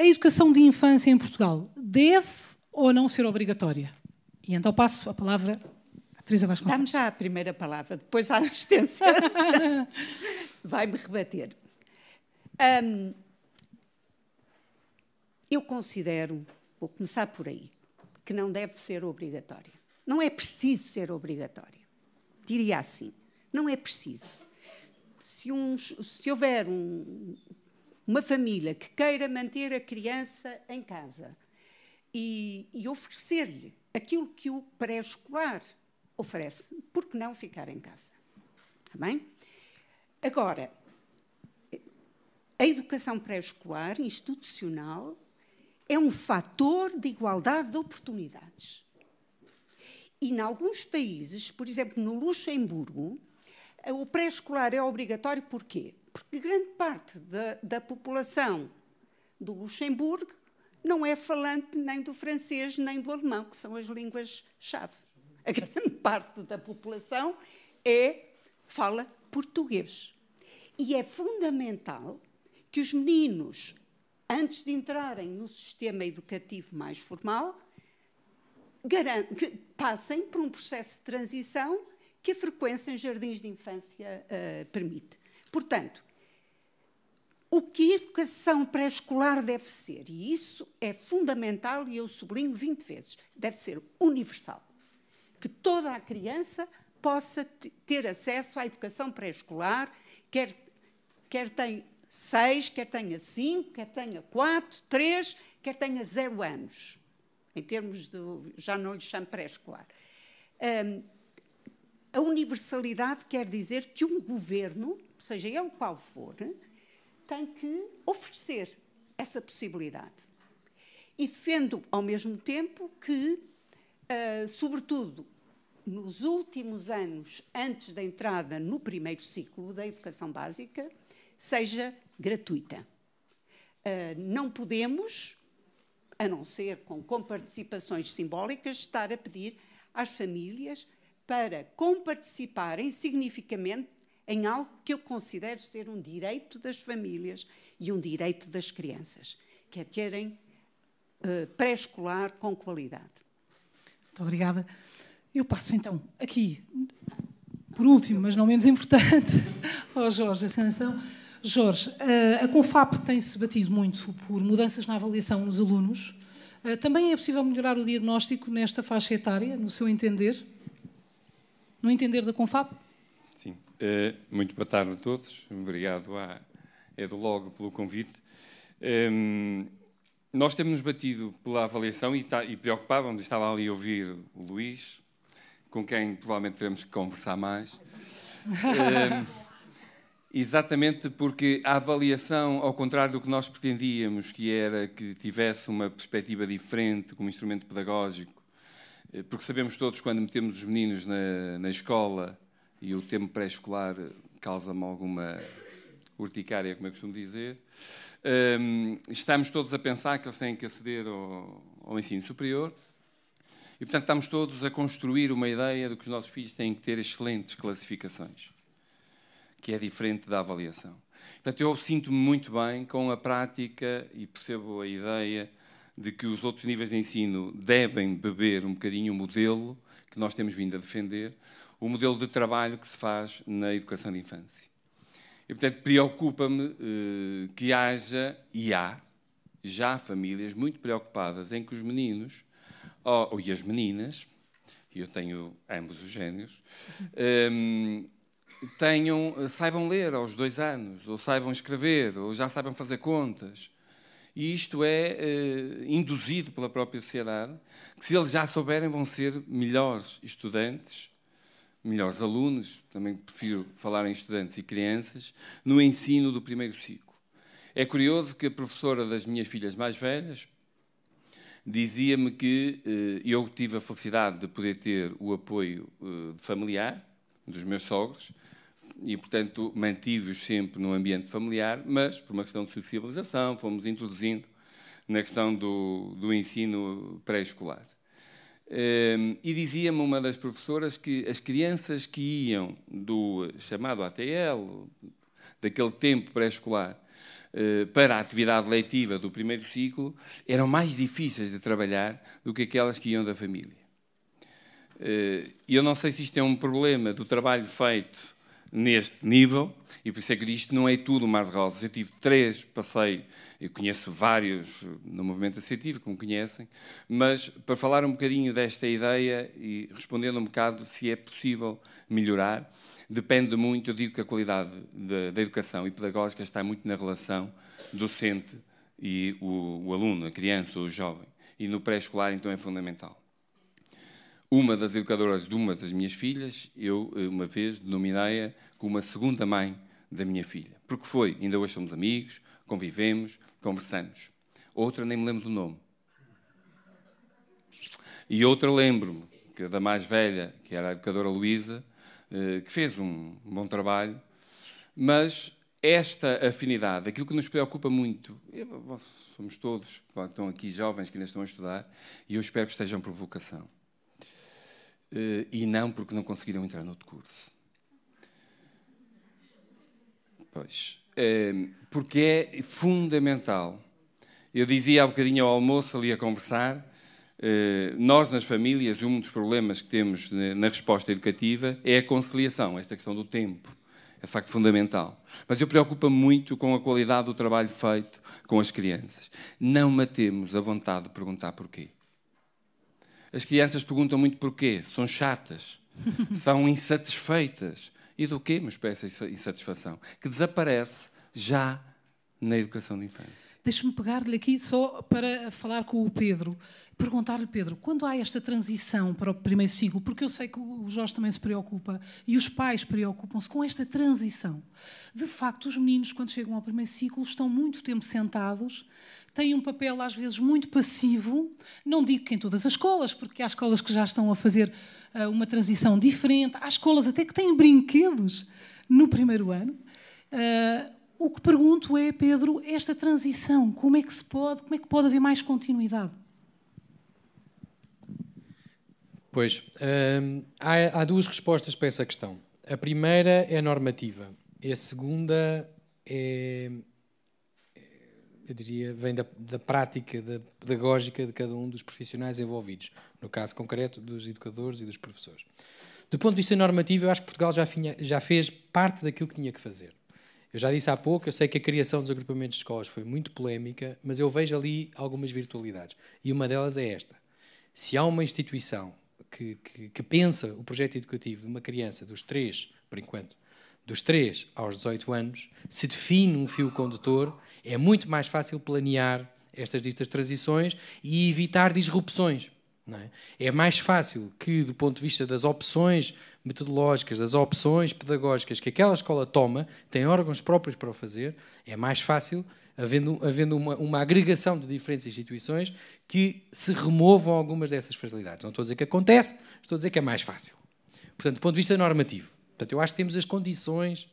a educação de infância em Portugal deve ou não ser obrigatória? E então passo a palavra à Teresa Vasconcelos. Dá-me já a primeira palavra, depois a assistência vai-me rebater. Um, eu considero, vou começar por aí, que não deve ser obrigatória. Não é preciso ser obrigatória. Diria assim, não é preciso. Se, um, se houver um, uma família que queira manter a criança em casa e, e oferecer-lhe aquilo que o pré-escolar oferece, por que não ficar em casa? Está bem? Agora, a educação pré-escolar institucional é um fator de igualdade de oportunidades. E, em alguns países, por exemplo, no Luxemburgo, o pré-escolar é obrigatório porquê? Porque grande parte da, da população do Luxemburgo não é falante nem do francês nem do alemão, que são as línguas-chave. A grande parte da população é, fala português. E é fundamental que os meninos antes de entrarem no sistema educativo mais formal, passem por um processo de transição que a frequência em jardins de infância uh, permite. Portanto, o que a educação pré-escolar deve ser, e isso é fundamental e eu sublinho 20 vezes, deve ser universal. Que toda a criança possa ter acesso à educação pré-escolar, quer, quer tem seis, quer tenha cinco, quer tenha quatro, três, quer tenha zero anos. Em termos de. já não lhe chamo pré-escolar. Um, a universalidade quer dizer que um governo, seja ele qual for, tem que oferecer essa possibilidade. E defendo, ao mesmo tempo, que, uh, sobretudo nos últimos anos, antes da entrada no primeiro ciclo da educação básica, seja gratuita. Uh, não podemos, a não ser com comparticipações simbólicas, estar a pedir às famílias para comparticiparem significativamente em algo que eu considero ser um direito das famílias e um direito das crianças, que é terem uh, pré-escolar com qualidade. Muito obrigada. Eu passo então aqui, por último, mas não menos importante, ao Jorge Ascensão. Jorge, a CONFAP tem-se batido muito por mudanças na avaliação nos alunos. Também é possível melhorar o diagnóstico nesta faixa etária, no seu entender? No entender da CONFAP? Sim. Eh, muito boa tarde a todos. Obrigado à EduLog pelo convite. Ehm, nós temos-nos batido pela avaliação e, tá, e preocupávamos, estava ali a ouvir o Luís, com quem provavelmente teremos que conversar mais. Ehm, Exatamente porque a avaliação, ao contrário do que nós pretendíamos, que era que tivesse uma perspectiva diferente como instrumento pedagógico, eh, porque sabemos todos quando metemos os meninos na, na escola e o tempo pré-escolar causa-me alguma urticária, como eu costumo dizer, um, estamos todos a pensar que eles têm que aceder ao, ao ensino superior e, portanto, estamos todos a construir uma ideia de que os nossos filhos têm que ter excelentes classificações que é diferente da avaliação. Portanto, eu sinto-me muito bem com a prática e percebo a ideia de que os outros níveis de ensino devem beber um bocadinho o modelo que nós temos vindo a defender, o modelo de trabalho que se faz na educação de infância. E, portanto, preocupa-me eh, que haja, e há, já famílias muito preocupadas em que os meninos, ou, e as meninas, e eu tenho ambos os géneros, eh, tenham, saibam ler aos dois anos, ou saibam escrever, ou já saibam fazer contas. E isto é eh, induzido pela própria sociedade, que se eles já souberem vão ser melhores estudantes, melhores alunos, também prefiro falar em estudantes e crianças, no ensino do primeiro ciclo. É curioso que a professora das minhas filhas mais velhas dizia-me que eh, eu tive a felicidade de poder ter o apoio eh, familiar dos meus sogros, e, portanto, mantive-os sempre no ambiente familiar, mas, por uma questão de socialização, fomos introduzindo na questão do, do ensino pré-escolar. Ehm, e dizia-me uma das professoras que as crianças que iam do chamado ATL, daquele tempo pré-escolar, eh, para a atividade leitiva do primeiro ciclo eram mais difíceis de trabalhar do que aquelas que iam da família. Eh, e eu não sei se isto é um problema do trabalho feito neste nível, e por isso é que isto não é tudo mar de rosas. Eu tive três, passei, eu conheço vários no movimento associativo, como conhecem, mas para falar um bocadinho desta ideia e respondendo um bocado se é possível melhorar, depende muito, eu digo que a qualidade da, da educação e pedagógica está muito na relação docente e o, o aluno, a criança ou o jovem. E no pré-escolar, então, é fundamental. Uma das educadoras de uma das minhas filhas, eu, uma vez, denominei-a como uma segunda mãe da minha filha. Porque foi, ainda hoje somos amigos, convivemos, conversamos. Outra nem me lembro do nome. E outra lembro-me, que da mais velha, que era a educadora Luísa, eh, que fez um bom trabalho, mas esta afinidade, aquilo que nos preocupa muito, somos todos, estão aqui jovens que ainda estão a estudar, e eu espero que estejam por vocação. Eh, e não porque não conseguiram entrar no outro curso. Pois, eh, porque é fundamental. Eu dizia há bocadinho ao almoço, ali a conversar, eh, nós, nas famílias, um dos problemas que temos na resposta educativa é a conciliação, esta questão do tempo. É facto fundamental. Mas eu preocupo-me muito com a qualidade do trabalho feito com as crianças. Não matemos a vontade de perguntar porquê. As crianças perguntam muito porquê. São chatas, são insatisfeitas. E do quê me essa insatisfação? Que desaparece já na educação de infância. Deixe-me pegar-lhe aqui só para falar com o Pedro perguntar-lhe, Pedro, quando há esta transição para o primeiro ciclo, porque eu sei que o Jorge também se preocupa e os pais preocupam-se com esta transição. De facto, os meninos, quando chegam ao primeiro ciclo, estão muito tempo sentados, têm um papel às vezes muito passivo. Não digo que em todas as escolas, porque há escolas que já estão a fazer uh, uma transição diferente, há escolas até que têm brinquedos no primeiro ano. Uh, o que pergunto é, Pedro, esta transição, como é que se pode, como é que pode haver mais continuidade? Pois, hum, há, há, duas respostas para essa questão. A primeira é normativa a segunda é, eu diria, vem da, da prática da pedagógica de cada um dos profissionais envolvidos, no caso concreto dos educadores e dos professores. Do ponto de vista normativo, eu acho que Portugal já, finha, já fez parte daquilo que tinha que fazer. Eu já disse há pouco, eu sei que a criação dos agrupamentos de escolas foi muito polémica, mas eu vejo ali algumas virtualidades. E uma delas é esta. Se há uma instituição que, que, que, pensa o projeto educativo de uma criança dos 3, por enquanto, dos 3 aos 18 anos, se define um fio condutor, é muito mais fácil planear estas distas transições e evitar disrupções. É? é? mais fácil que, do ponto de vista das opções metodológicas, das opções pedagógicas que aquela escola toma, tem órgãos próprios para o fazer, é mais fácil havendo, havendo uma, uma, agregação de diferentes instituições que se removam algumas dessas facilidades. Não estou a dizer que acontece, estou a dizer que é mais fácil. Portanto, do ponto de vista normativo. Portanto, eu acho que temos as condições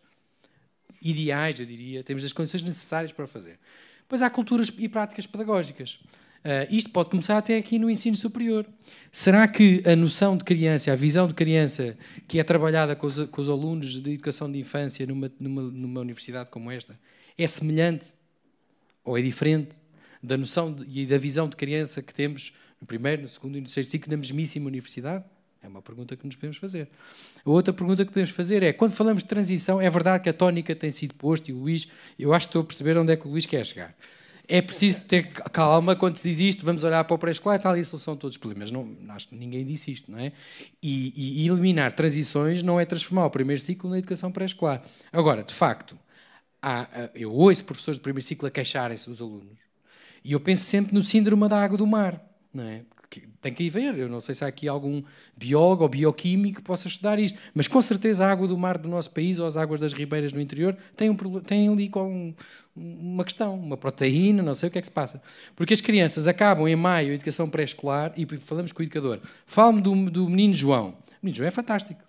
ideais, eu diria, temos as condições necessárias para fazer. Pois há culturas e práticas pedagógicas. Uh, isto pode começar até aqui no ensino superior. Será que a noção de criança, a visão de criança que é trabalhada com os, com os alunos de educação de infância numa, numa, numa universidade como esta é semelhante ou é diferente da noção de, e da visão de criança que temos no primeiro, no segundo e no terceiro ciclo na mesmíssima universidade? É uma pergunta que nos podemos fazer. A outra pergunta que podemos fazer é, quando falamos de transição, é verdade que a tónica tem sido posta e o Luís, eu acho que estou a perceber onde é que o Luís quer chegar. É preciso ter calma quando se diz isto, vamos olhar para o pré-escolar e está ali a solução de todos os problemas. Não, acho que ninguém disse isto, não é? E, e eliminar transições não é transformar o primeiro ciclo na educação pré-escolar. Agora, de facto, há, eu ouço professores de primeiro ciclo a queixarem-se dos alunos. E eu penso sempre no síndrome da água do mar. Não é? Tem que ir ver. Eu não sei se há aqui algum biólogo ou bioquímico que possa estudar isto, mas com certeza a água do mar do nosso país ou as águas das ribeiras no interior têm, um, têm ali com uma questão, uma proteína, não sei o que é que se passa. Porque as crianças acabam em maio a educação pré-escolar e falamos com o educador. Fala-me do, do menino João. O menino João é fantástico.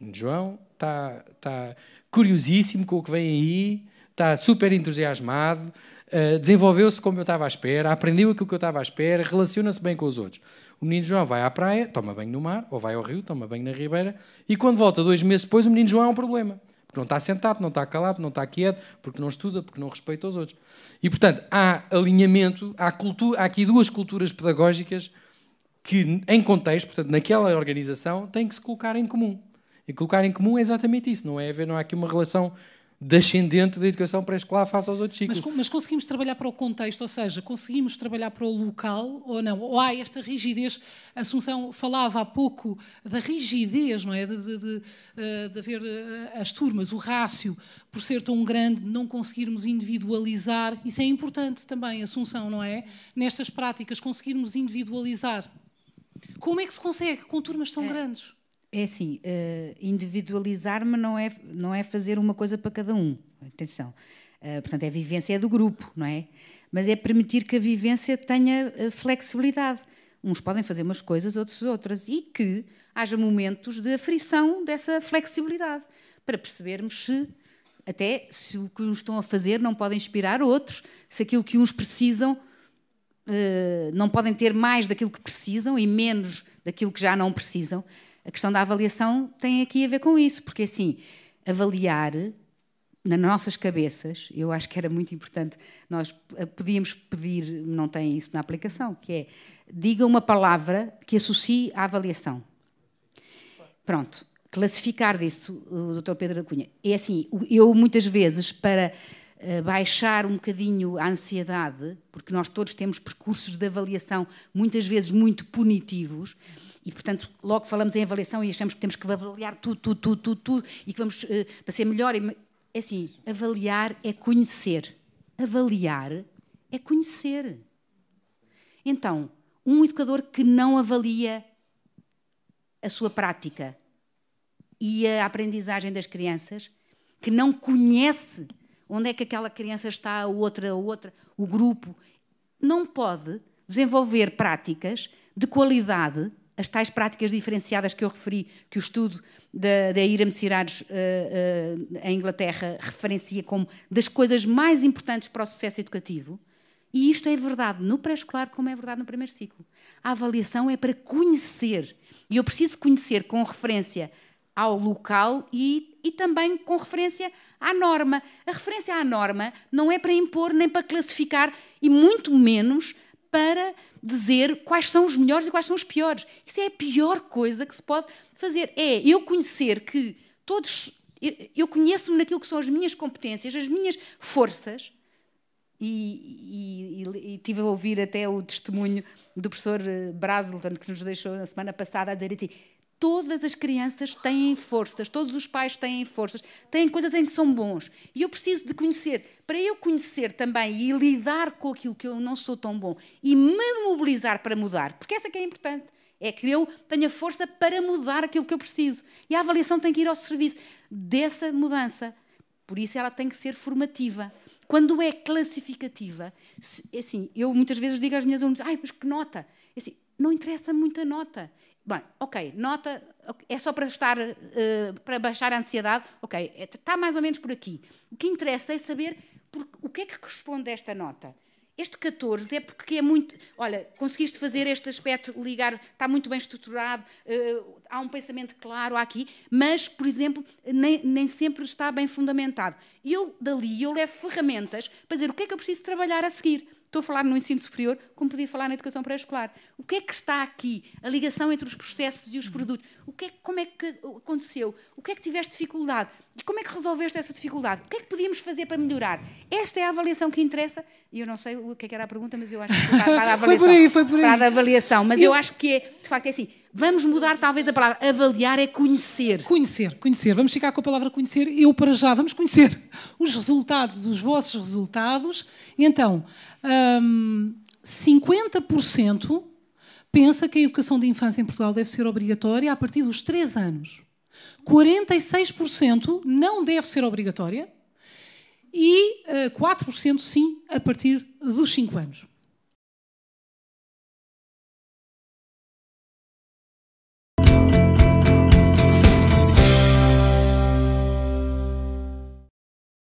O menino João está, está curiosíssimo com o que vem aí, está super entusiasmado, uh, desenvolveu-se como eu estava à espera, aprendeu aquilo que eu estava à espera, relaciona-se bem com os outros. O menino João vai à praia, toma banho no mar, ou vai ao rio, toma banho na ribeira, e quando volta dois meses depois, o menino João é um problema. Porque não está sentado, não está calado, não está quieto, porque não estuda, porque não respeita os outros. E, portanto, há alinhamento, há, cultura, há aqui duas culturas pedagógicas que, em contexto, portanto, naquela organização, têm que se colocar em comum. E colocar em comum é exatamente isso, não é não há aqui uma relação descendente da educação pré-escolar face aos outros ciclos. Mas, mas, conseguimos trabalhar para o contexto, ou seja, conseguimos trabalhar para o local ou não? Ou há esta rigidez? A Assunção falava há pouco da rigidez, não é? De, de, de, eh, de haver eh, as turmas, o rácio, por ser tão grande, não conseguirmos individualizar. Isso é importante também, Assunção, não é? Nestas práticas, conseguirmos individualizar. Como é que se consegue com turmas tão é. grandes? É assim, uh, individualizar-me não é, não é fazer uma coisa para cada um. Atenção. Uh, portanto, é a vivência é do grupo, não é? Mas é permitir que a vivência tenha uh, flexibilidade. Uns podem fazer umas coisas, outros outras. E que haja momentos de aflição dessa flexibilidade. Para percebermos se, até se o que uns estão a fazer não pode inspirar outros, se aquilo que uns precisam não podem ter mais daquilo que precisam e menos daquilo que já não precisam. A questão da avaliação tem aqui a ver com isso, porque assim, avaliar nas nossas cabeças, eu acho que era muito importante, nós podíamos pedir, não tem isso na aplicação, que é diga uma palavra que associe à avaliação. Pronto, classificar disso, o Dr. Pedro da Cunha. É assim, eu muitas vezes, para eh, baixar um bocadinho a ansiedade, porque nós todos temos percursos de avaliação muitas vezes muito punitivos, e, portanto, logo falamos em avaliação e achamos que temos que avaliar tudo, tudo, tudo, tudo, tudo e que vamos, uh, para ser melhor. É assim, avaliar é conhecer. Avaliar é conhecer. Então, um educador que não avalia a sua prática e a aprendizagem das crianças, que não conhece onde é que aquela criança está, a outra, a outra, o grupo, não pode desenvolver práticas de qualidade as tais práticas diferenciadas que eu referi, que o estudo da, da Ira Messirados uh, uh, em Inglaterra referencia como das coisas mais importantes para o sucesso educativo, e isto é verdade no pré-escolar como é verdade no primeiro ciclo. A avaliação é para conhecer, e eu preciso conhecer com referência ao local e, e também com referência à norma. A referência à norma não é para impor nem para classificar, e muito menos para dizer quais são os melhores e quais são os piores. Isso é a pior coisa que se pode fazer. É eu conhecer que todos. Eu, conheço-me naquilo que são as minhas competências, as minhas forças. E, e, e, tive a ouvir até o testemunho do professor eh, Braselton, que nos deixou na semana passada, a dizer assim: Todas as crianças têm forças, todos os pais têm forças, têm coisas em que são bons. E eu preciso de conhecer. Para eu conhecer também e lidar com aquilo que eu não sou tão bom e me mobilizar para mudar, porque essa que é importante. É que eu tenha força para mudar aquilo que eu preciso. E a avaliação tem que ir ao serviço dessa mudança. Por isso ela tem que ser formativa. Quando é classificativa, assim, eu muitas vezes digo às minhas alunas, ai, mas que nota? Assim, não interessa muito a nota. Bem, ok, nota é só para estar uh, para baixar a ansiedade, ok, está mais ou menos por aqui. O que interessa é saber por, o que é que corresponde a esta nota. Este 14 é porque é muito. Olha, conseguiste fazer este aspecto, ligar, está muito bem estruturado, uh, há um pensamento claro aqui, mas, por exemplo, nem, nem sempre está bem fundamentado. Eu, dali, eu levo ferramentas para dizer o que é que eu preciso trabalhar a seguir. Estou a falar no ensino superior, como podia falar na educação pré-escolar. O que é que está aqui? A ligação entre os processos e os produtos. O que é, como é que aconteceu? O que é que tiveste dificuldade? E como é que resolveste essa dificuldade? O que é que podíamos fazer para melhorar? Esta é a avaliação que interessa. E eu não sei o que é que era a pergunta, mas eu acho que para, para a avaliação. foi por aí, foi por aí. Para a avaliação. Mas eu... eu acho que é, de facto, é assim Vamos mudar talvez a palavra. Avaliar é conhecer. Conhecer, conhecer. Vamos ficar com a palavra conhecer. Eu para já, vamos conhecer os resultados, os vossos resultados. Então, hum, 50% pensa que a educação de infância em Portugal deve ser obrigatória a partir dos 3 anos. 46% não deve ser obrigatória e uh, 4% sim a partir dos 5 anos.